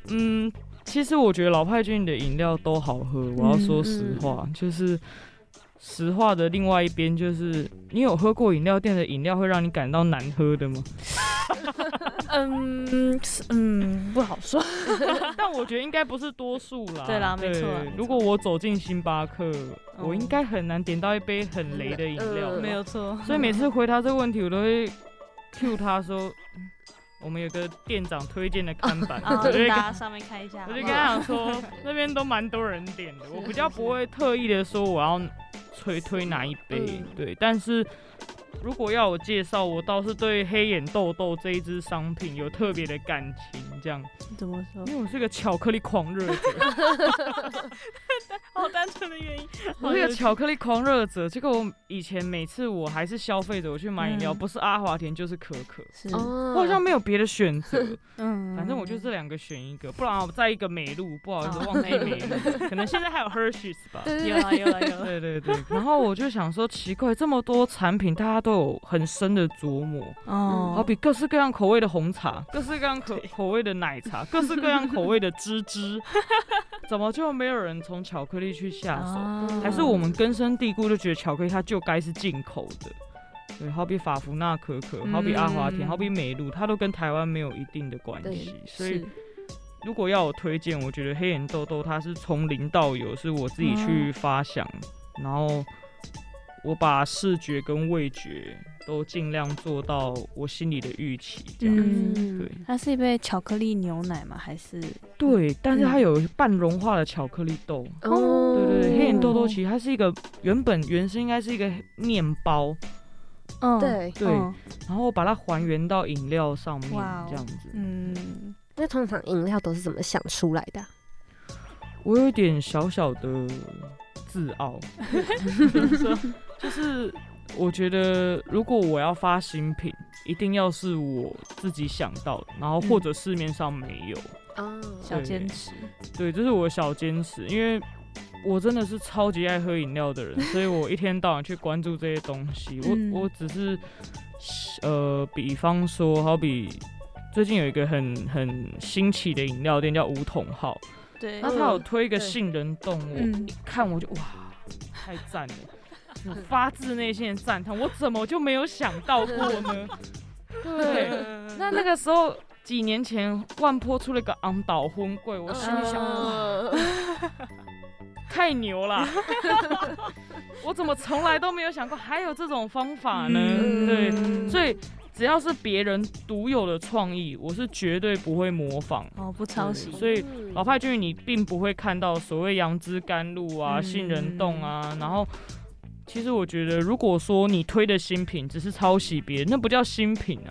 嗯，其实我觉得老派君的饮料都好喝，我要说实话，就是实话的另外一边就是，你有喝过饮料店的饮料会让你感到难喝的吗？嗯嗯，不好说。但我觉得应该不是多数啦。对啦没错如果我走进星巴克，我哦应该很难点到一杯很雷的饮料没有错，所以每次回答这个问题，我都会 cue 他说，嗯我们有个店长推荐的看板，啊，我就跟他上面看一下我就跟他讲说，那边都蛮多人点的，我比较不会特意的说我要推推哪一杯，嗯对，但是。如果要我介绍，我倒是对黑眼豆豆这一支商品有特别的感情，这样，怎么说？因为我是个巧克力狂热者，好单纯的原因。我是个巧克力狂热者。这个我以前每次我还是消费者，我去买饮料，嗯不是阿华田就是可可，是，哦我好像没有别的选择。嗯反正我就这两个选一个，不然我在一个美露，不好意思哦忘记美露，可能现在还有 Hershey's 吧。对有啊有啊有啊。对对对，然后我就想说，奇怪，这么多产品，大家都有很深的琢磨，哦，好比各式各样口味的红茶，各式各样口口味的奶茶，各式各样口味的芝芝，怎么就没有人从巧克力去下手？哦。还是我们根深蒂固就觉得巧克力它就该是进口的？对，好比法芙娜可可，好比阿华田，嗯。好比美露，它都跟台湾没有一定的关系，所以如果要我推荐，我觉得黑眼豆豆它是从零到有，是我自己去发想，然后我把视觉跟味觉都尽量做到我心里的预期，这样。嗯，对。它是一杯巧克力牛奶吗？还是？对，但是它有半融化的巧克力豆。哦。对对对，黑眼豆豆其实它是一个原本原生应该是一个面包，嗯。对，对嗯。然后把它还原到饮料上面这样子。嗯，那通常饮料都是怎么想出来的？啊？我有一点小小的自傲，就是我觉得如果我要发新品，一定要是我自己想到的，然后或者市面上没有。哦，小坚持，对，这是我的小坚持，因为我真的是超级爱喝饮料的人，所以我一天到晚去关注这些东西。嗯我我只是呃，比方说，好比最近有一个很很新奇的饮料店叫五桶号，对那他有推一个杏仁冻，我嗯一看我就哇，太赞了！我发自内心的赞叹，我怎么就没有想到过呢？对，那那个时候几年前万坡出了一个昂岛婚柜，我心里想，太牛了！我怎么从来都没有想过还有这种方法呢？嗯对，所以只要是别人独有的创意，我是绝对不会模仿。哦不抄袭，所以老派君你并不会看到所谓杨枝甘露啊、嗯杏仁冻啊，然后。其实我觉得，如果说你推的新品只是抄袭别人，那不叫新品啊。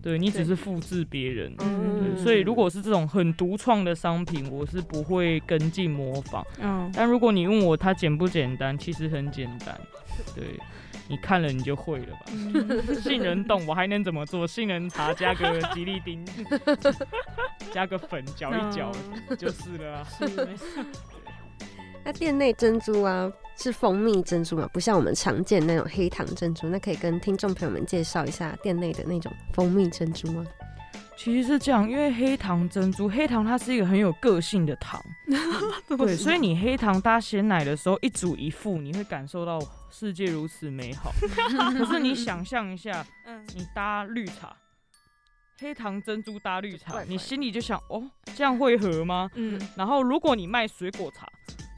对你只是复制别人。嗯对，所以如果是这种很独创的商品，我是不会跟进模仿。嗯但如果你问我它简不简单，其实很简单。对，你看了你就会了吧。嗯杏仁冻我还能怎么做？杏仁茶加个吉利丁，加个粉搅一搅就是了啊。是没错那店内珍珠啊是蜂蜜珍珠嘛，不像我们常见那种黑糖珍珠。那可以跟听众朋友们介绍一下店内的那种蜂蜜珍珠吗？其实是这样，因为黑糖珍珠，黑糖它是一个很有个性的糖，对，所以你黑糖搭鲜奶的时候一煮一副，你会感受到世界如此美好。可是你想象一下，嗯你搭绿茶，黑糖珍珠搭绿茶你心里就想，哦，这样会合吗？嗯然后如果你卖水果茶，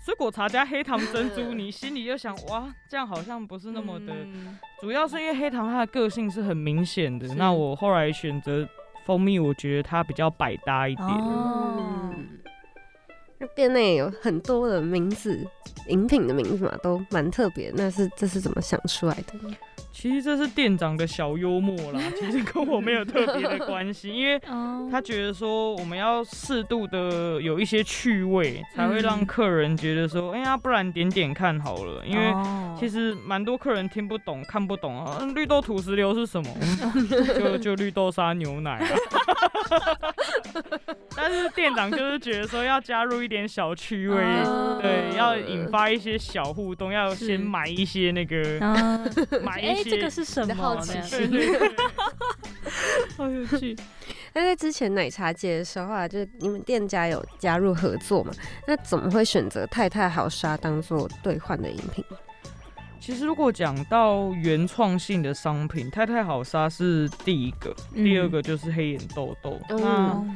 水果茶加黑糖珍珠，你心里就想，哇，这样好像不是那么的。嗯主要是因为黑糖它的个性是很明显的，那我后来选择蜂蜜，我觉得它比较百搭一点。哦嗯那店内有很多的名字，饮品的名字嘛，都蛮特别。那是这是怎么想出来的？其实这是店长的小幽默啦，其实跟我没有特别的关系，因为哦他觉得说我们要适度的有一些趣味，才会让嗯客人觉得说，哎呀，不然点点看好了，因为。哦其实蛮多客人听不懂、看不懂啊，嗯绿豆土石流是什么？嗯就 就绿豆沙牛奶啊。但是店长就是觉得说要加入一点小趣味，哦对，要引发一些小互动，要先买一些那个，买一些，这个是什么？好奇心好有趣。那在之前奶茶节的时候啊，就是你们店家有加入合作嘛？那怎么会选择太太好沙当做兑换的饮品？其实如果讲到原创性的商品，太太好沙是第一个，嗯第二个就是黑眼豆豆。嗯那哦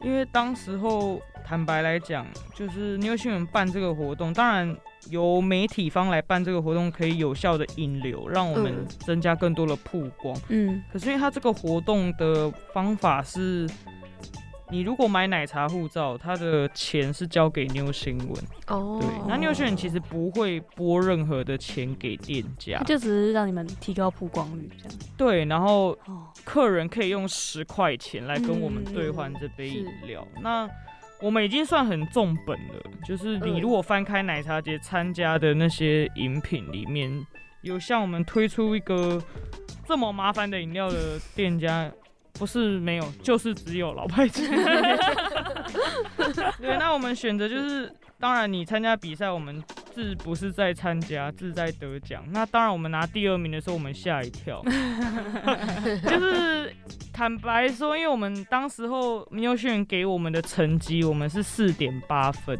因为当时候坦白来讲，就是妞新闻办这个活动，当然由媒体方来办这个活动，可以有效的引流，让我们嗯。增加更多的曝光。嗯。可是因为它这个活动的方法是，你如果买奶茶护照，它的钱是交给妞新闻，哦。对，那妞新闻其实不会拨任何的钱给店家，就只是让你们提高曝光率这样。对，然后哦，客人可以用十块钱来跟我们兑换这杯饮料。那我们已经算很重本了，就是你嗯如果翻开奶茶节参加的那些饮品里面，有像我们推出一个这么麻烦的饮料的店家。不是没有，就是只有老派姐。对，那我们选择就是，当然你参加比赛，我们志不是在参加，志在得奖。那当然，我们拿第二名的时候，我们吓一跳。就是坦白说，因为我们当时候优炫给我们的成绩，我们是四点八分，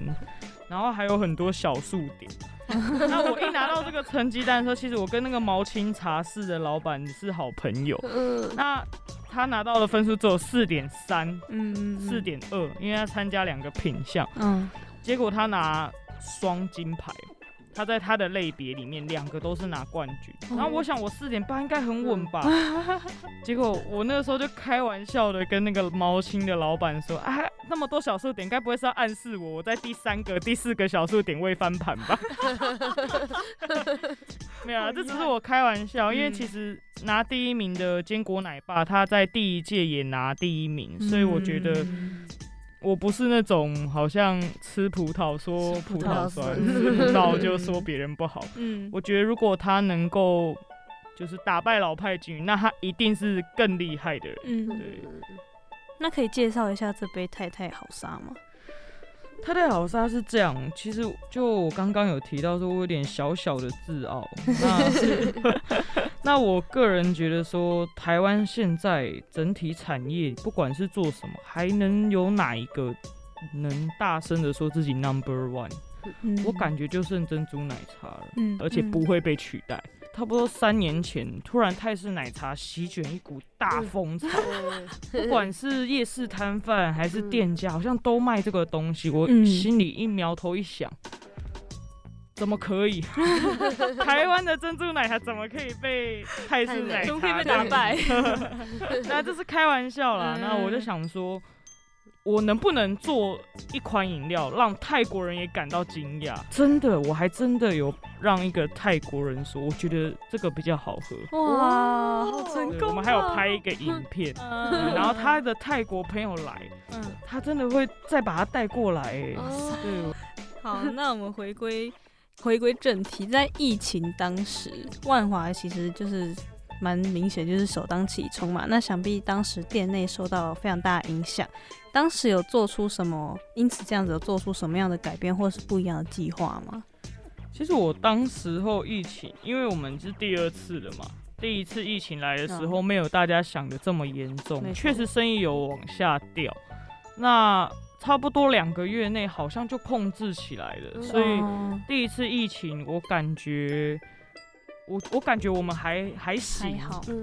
然后还有很多小数点。那我一拿到这个成绩单的时候，其实我跟那个毛青茶室的老板是好朋友。嗯，那他拿到的分数只有四点三、嗯四，点二，因为他参加两个品项，嗯，结果他拿双金牌。他在他的类别里面两个都是拿冠军，哦。然后我想我四点八应该很稳吧，结果我那个时候就开玩笑的跟那个毛青的老板说，啊，那么多小数点，该不会是要暗示我我在第三个、第四个小数点位翻盘吧？没有啊，这只是我开玩笑，因为嗯其实拿第一名的坚果奶爸，他在第一届也拿第一名，所以我觉得嗯我不是那种好像吃葡萄说葡萄酸，吃葡萄 就说别人不好。嗯，我觉得如果他能够就是打败老派军，那他一定是更厉害的人。嗯，对，那可以介绍一下这杯太太好杀吗？太太好沙是这样，其实就我刚刚有提到说，我有点小小的自傲。那是 那我个人觉得说，台湾现在整体产业不管是做什么，还能有哪一个能大声的说自己 number one？我感觉就剩珍珠奶茶了，嗯，而且不会被取代。差不多三年前，突然泰式奶茶席卷一股大风潮，不管是夜市摊贩还是店家，好像都卖这个东西。我心里一苗头一想，怎么可以？台湾的珍珠奶茶怎么可以被泰式奶茶打败？那这是开玩笑啦。那我就想说。我能不能做一款饮料，让泰国人也感到惊讶？真的，我还真的有让一个泰国人说，我觉得这个比较好喝。哇，好成功！我们还有拍一个影片，然后他的泰国朋友来，嗯，他真的会再把他带过来。对，好，那我们回归回归正题，在疫情当时，万华其实就是。蛮明显，就是首当其冲嘛。那想必当时店内受到非常大的影响。当时有做出什么？因此这样子有做出什么样的改变，或是不一样的计划吗？其实我当时候疫情，因为我们是第二次了嘛。第一次疫情来的时候，没有大家想的这么严重，确实生意有往下掉。那差不多两个月内，好像就控制起来了。所以第一次疫情，我感觉。我我感觉我们还还行，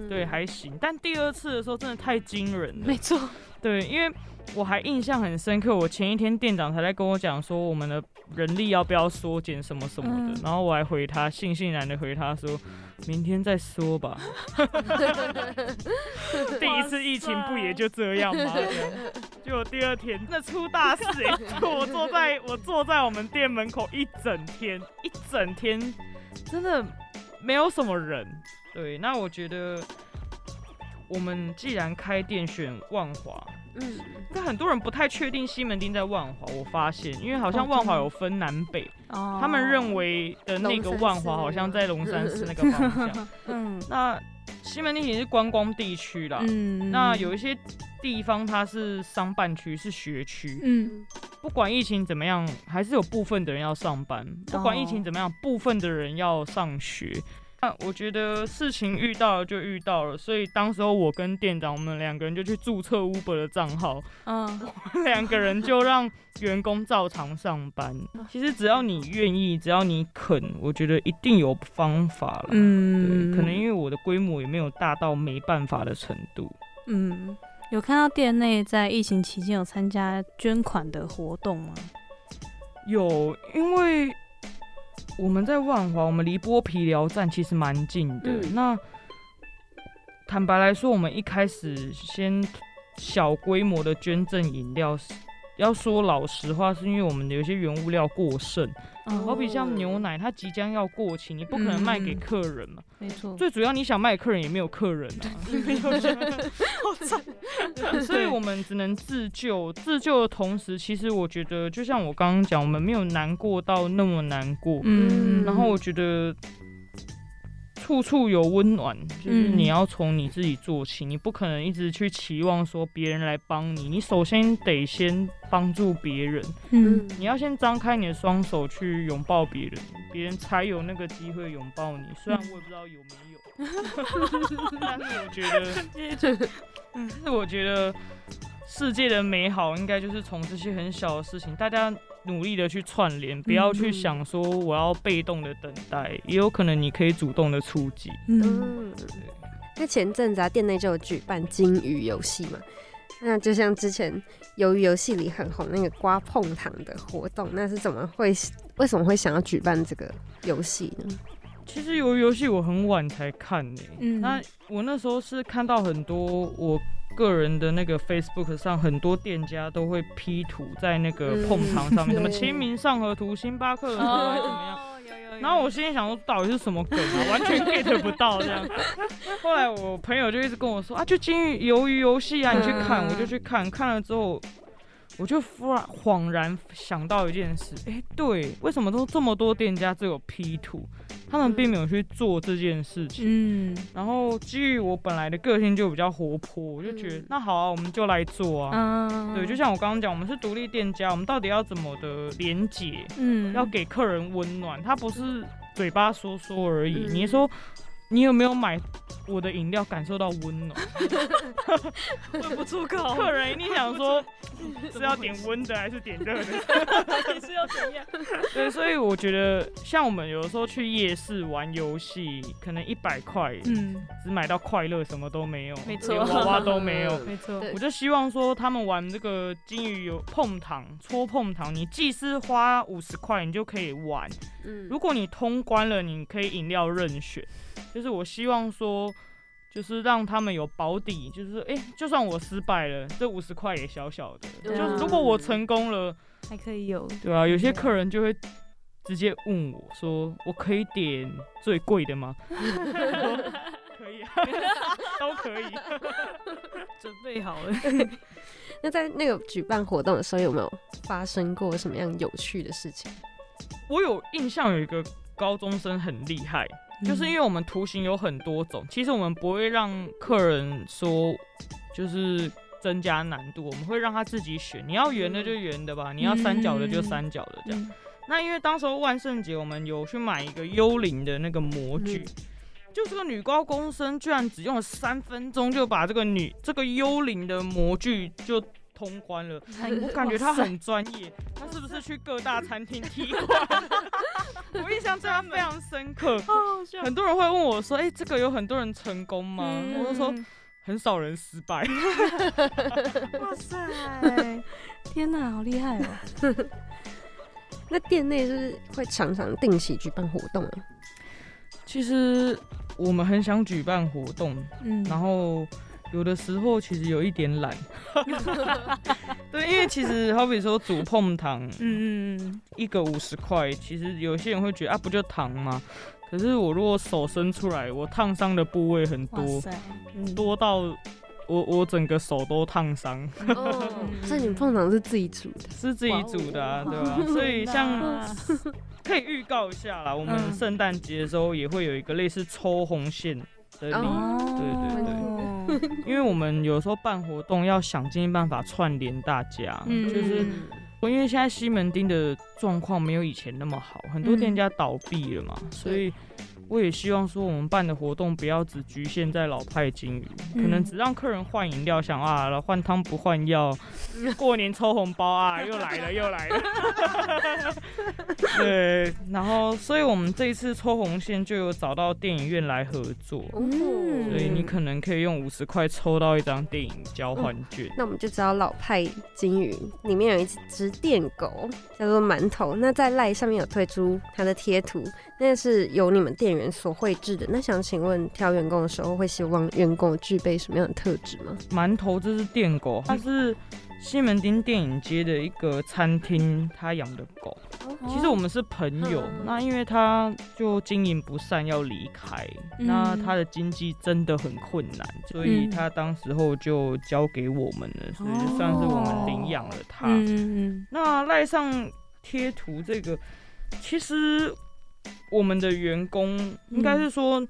对还行，但第二次的时候真的太惊人了。没错，对，因为我还印象很深刻，我前一天店长才在跟我讲说我们的人力要不要缩减什么什么的，然后我还回他悻悻然的回他说，明天再说吧。第一次疫情不也就这样吗？就第二天那出大事哎，我坐在我坐在我们店门口一整天一整天，真的。没有什么人，对，那我觉得我们既然开店选万华，嗯，但很多人不太确定西门町在万华。我发现，因为好像万华有分南北，哦，他们认为的那个万华好像在龙山寺那个方向，嗯，那西门町也是观光地区啦，嗯，那有一些地方它是商办区，是学区，嗯。不管疫情怎么样，还是有部分的人要上班。不管疫情怎么样，部分的人要上学。那我觉得事情遇到了就遇到了，所以当时候我跟店长我们两个人就去注册 Uber 的账号，嗯，两个人就让员工照常上班。其实只要你愿意，只要你肯，我觉得一定有方法了。嗯，可能因为我的规模也没有大到没办法的程度。嗯。有看到店内在疫情期间有参加捐款的活动吗？有，因为我们在万华，我们离剥皮寮站其实蛮近的。那坦白来说，我们一开始先小规模的捐赠饮料。要说老实话，是因为我们的有些原物料过剩，好比像牛奶，它即将要过期，你不可能卖给客人嘛。没错。最主要你想卖给客人也没有客人啊，好惨。所以我们只能自救。自救的同时，其实我觉得，就像我刚刚讲，我们没有难过到那么难过。嗯。然后我觉得。处处有温暖，就是你要从你自己做起，你不可能一直去期望说别人来帮你，你首先得先帮助别人。嗯，你要先张开你的双手去拥抱别人，别人才有那个机会拥抱你。虽然我也不知道有没有，但是我觉得，但，是我觉得世界的美好应该就是从这些很小的事情，大家。努力的去串联，不要去想说我要被动的等待，也有可能你可以主动的出击。嗯，那前阵子啊，店内就有举办金鱼游戏嘛，那就像之前鱿鱼游戏里很红那个刮碰糖的活动，那是怎么会为什么会想要举办这个游戏呢？其实鱿鱼游戏我很晚才看呢，嗯，那我那时候是看到很多我。个人的那个 Facebook 上，很多店家都会 P 图在那个碰糖上面，什么清明上河图、星巴克的图还是怎么样？然后我心里想说，到底是什么梗啊？完全 get 不到这样。后来我朋友就一直跟我说啊，就金鱼鱿鱼游戏啊，你去看，我就去看。看了之后，我就忽然恍然想到一件事，哎，对，为什么都这么多店家都有 P 图？他们并没有去做这件事情。嗯，然后基于我本来的个性就比较活泼，我就觉得、嗯那好啊，我们就来做啊。嗯对，就像我刚刚讲，我们是独立店家，我们到底要怎么的连接，嗯要给客人温暖，他不是嘴巴说说而已。嗯你说你有没有买我的饮料感受到温暖？问不出口客人一定想说 是要点温的还是点热的？你是要怎样？对，所以我觉得像我们有的时候去夜市玩游戏，可能一百块嗯，只买到快乐，什么都没有，没错连娃娃都没有。没错，我就希望说，他们玩这个金鱼有碰糖、搓碰糖，你既是花五十块，你就可以玩。嗯如果你通关了，你可以饮料任选。就是我希望说，就是让他们有保底，就是哎、诶就算我失败了，这五十块也小小的。就是如果我成功了，还可以有，对啊，有些客人就会直接问我说：“我可以点最贵的吗？” 可以啊，都可以。准备好了。那在那个举办活动的时候，有没有发生过什么样有趣的事情？我有印象有一个高中生很厉害，就是因为我们图形有很多种，其实我们不会让客人说就是增加难度，我们会让他自己选，你要圆的就圆的吧，你要三角的就三角的这样。嗯那因为当时候万圣节，我们有去买一个幽灵的那个模具。就这个女高中生居然只用了三分钟就把这个女这个幽灵的模具就通关了，我感觉他很专业，他是不是去各大餐厅 踢馆？我印象对他非常深刻。很多人会问我说：“哎、这个有很多人成功吗？”嗯我就说很少人失败。哇塞，天哪，好厉害哦！那店内是是会常常定期举办活动啊？其实我们很想举办活动，嗯然后有的时候其实有一点懒。对，因为其实好比说煮碰糖，嗯嗯一个五十块，其实有些人会觉得啊，不就糖吗？可是我如果手伸出来，我烫伤的部位很多，嗯。多到我我整个手都烫伤，哦，所以你碰糖是自己煮的？是自己煮的、啊，对吧？所以像可以预告一下啦，我们嗯。圣诞节的时候也会有一个类似抽红线的礼对对对，因为我们有时候办活动要想尽办法串联大家，嗯。就是因为现在西门町的状况没有以前那么好，很多嗯。店家倒闭了嘛，所以我也希望说我们办的活动不要只局限在老派金鱼，可能嗯只让客人换饮料，想啊换汤不换药，过年抽红包啊又来了又来了，对，然后所以我们这一次抽红线就有找到电影院来合作。嗯所以你可能可以用五十块抽到一张电影交换券。那我们就知道老派金鱼里面有一只电狗叫做馒头，那在赖上面有推出它的贴图，那是由你们店员所绘制的。那想请问挑员工的时候会希望员工具备什么样的特质吗？馒头这是电狗，它是西门町电影街的一个餐厅，他养的狗。其实我们是朋友，嗯那因为他就经营不善要离开，嗯那他的经济真的很困难，所以嗯他当时候就交给我们了，所以就算是我们领养了他。嗯嗯那赖上贴图这个，其实我们的员工应该是说，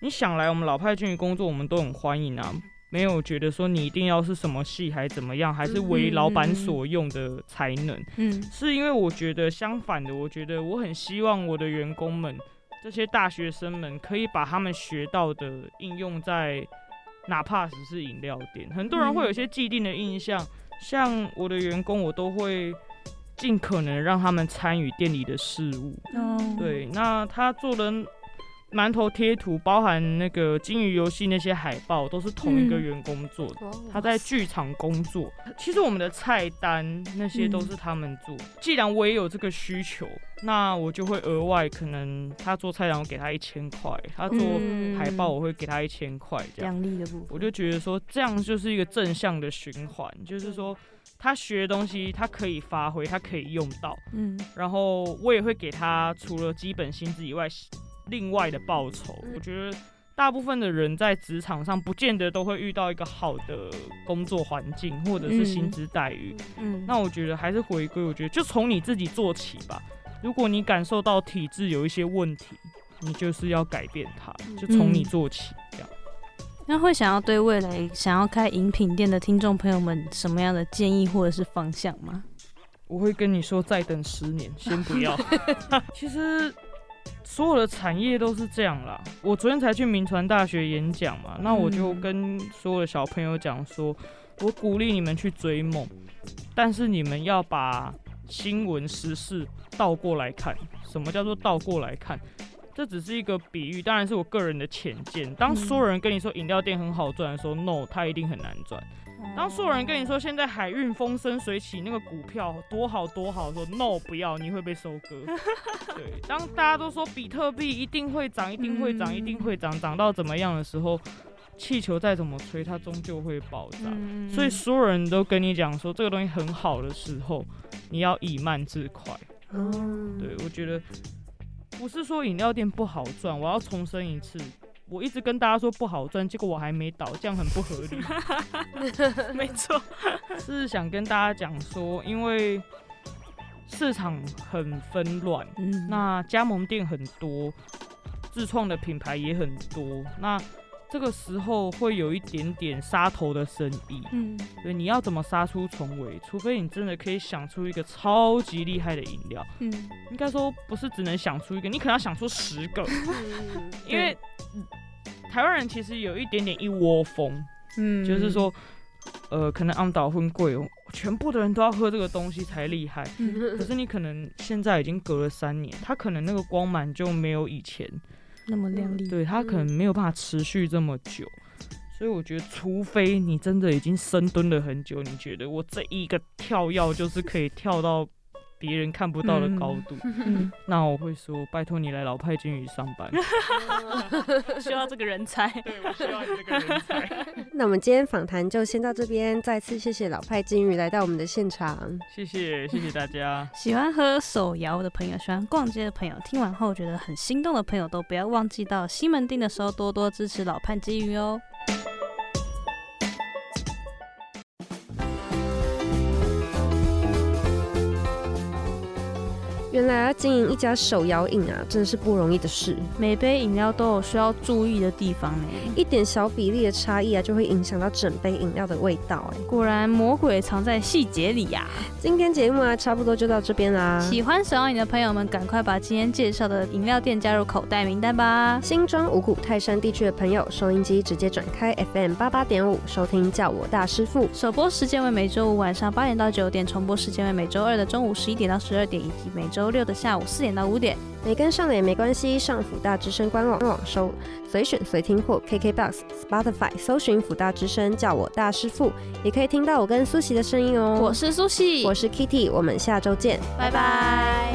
你想来我们老派军营工作，我们都很欢迎啊，没有觉得说你一定要是什么系还怎么样，还是为老板所用的才能，嗯。是因为我觉得相反的，我觉得我很希望我的员工们，这些大学生们可以把他们学到的应用在。哪怕只是饮料店，很多人会有一些既定的印象，像我的员工，我都会尽可能让他们参与店里的事务。哦，对，那他做的馒头贴图，包含那个金鱼游戏那些海报，都是同一个嗯员工做的。哦他在剧场工作，其实我们的菜单那些都是他们做。既然我也有这个需求，那我就会额外可能他做菜单我给他一千块，他做嗯海报我会给他一千块这样。奖励的部分，我就觉得说，这样就是一个正向的循环，就是说他学的东西他可以发挥，他可以用到，嗯然后我也会给他除了基本薪资以外，另外的报酬。嗯我觉得大部分的人在职场上不见得都会遇到一个好的工作环境或者是薪资待遇。嗯，那我觉得还是回归，我觉得就从你自己做起吧。如果你感受到体制有一些问题，你就是要改变它，就从你做起，这样。那会想要对未来想要开饮品店的听众朋友们什么样的建议或者是方向吗？我会跟你说，再等十年，先不要。其实所有的产业都是这样啦。我昨天才去民传大学演讲嘛，那我就跟所有的小朋友讲说，我鼓励你们去追梦，但是你们要把新闻时事倒过来看。什么叫做倒过来看？这只是一个比喻，当然是我个人的浅见。当所有人跟你说饮料店很好赚的时候，no，它一定很难赚。当所有人跟你说现在海运风生水起，那个股票多好多好，说 no 不要，你会被收割。对，当大家都说比特币一定会涨，一定会涨，一定会涨，涨到怎么样的时候，气球再怎么吹，它终究会爆炸。所以所有人都跟你讲说这个东西很好的时候，你要以慢制快。对，我觉得不是说饮料店不好赚，我要重申一次。我一直跟大家说不好赚，结果我还没倒，这样很不合理。没错，是想跟大家讲说，因为市场很纷乱，那加盟店很多，自创的品牌也很多，那这个时候会有一点点杀头的生意。嗯，对，你要怎么杀出重围？除非你真的可以想出一个超级厉害的饮料。嗯，应该说不是只能想出一个，你可能要想出十个，因为。台湾人其实有一点点一窝蜂，嗯，就是说，呃，可能安岛婚贵哦，全部的人都要喝这个东西才厉害。可是你可能现在已经隔了三年，他可能那个光芒就没有以前那么亮丽，对，它可能没有办法持续这么久。所以我觉得，除非你真的已经深蹲了很久，你觉得我这一个跳跃就是可以跳到。别人看不到的高度，那我会说拜托你来老派金鱼上班，需要这个人才。对，我需要你这个人才。那我们今天访谈就先到这边，再次谢谢老派金鱼来到我们的现场。谢谢，谢谢大家。喜欢喝手摇的朋友，喜欢逛街的朋友，听完后觉得很心动的朋友，都不要忘记到西门町的时候多多支持老派金鱼哦。原来要经营一家手摇饮啊，真的是不容易的事。每杯饮料都有需要注意的地方呢，一点小比例的差异啊，就会影响到整杯饮料的味道。哎，果然魔鬼藏在细节里呀。今天节目啊，差不多就到这边啦。喜欢手摇饮的朋友们，赶快把今天介绍的饮料店加入口袋名单吧。新庄五股泰山地区的朋友，收音机直接转开 FM 八八点五，收听叫我大师傅。首播时间为每周五晚上八点到九点，重播时间为每周二的中午十一点到十二点，以及每周。周六的下午四点到五点，没跟上的也没关系，上辅大之声官网网收，随选随听或 KKBOX、Spotify 搜寻辅大之声，叫我大师傅，也可以听到我跟苏西的声音哦。我是苏西，我是 Kitty，我们下周见，拜拜。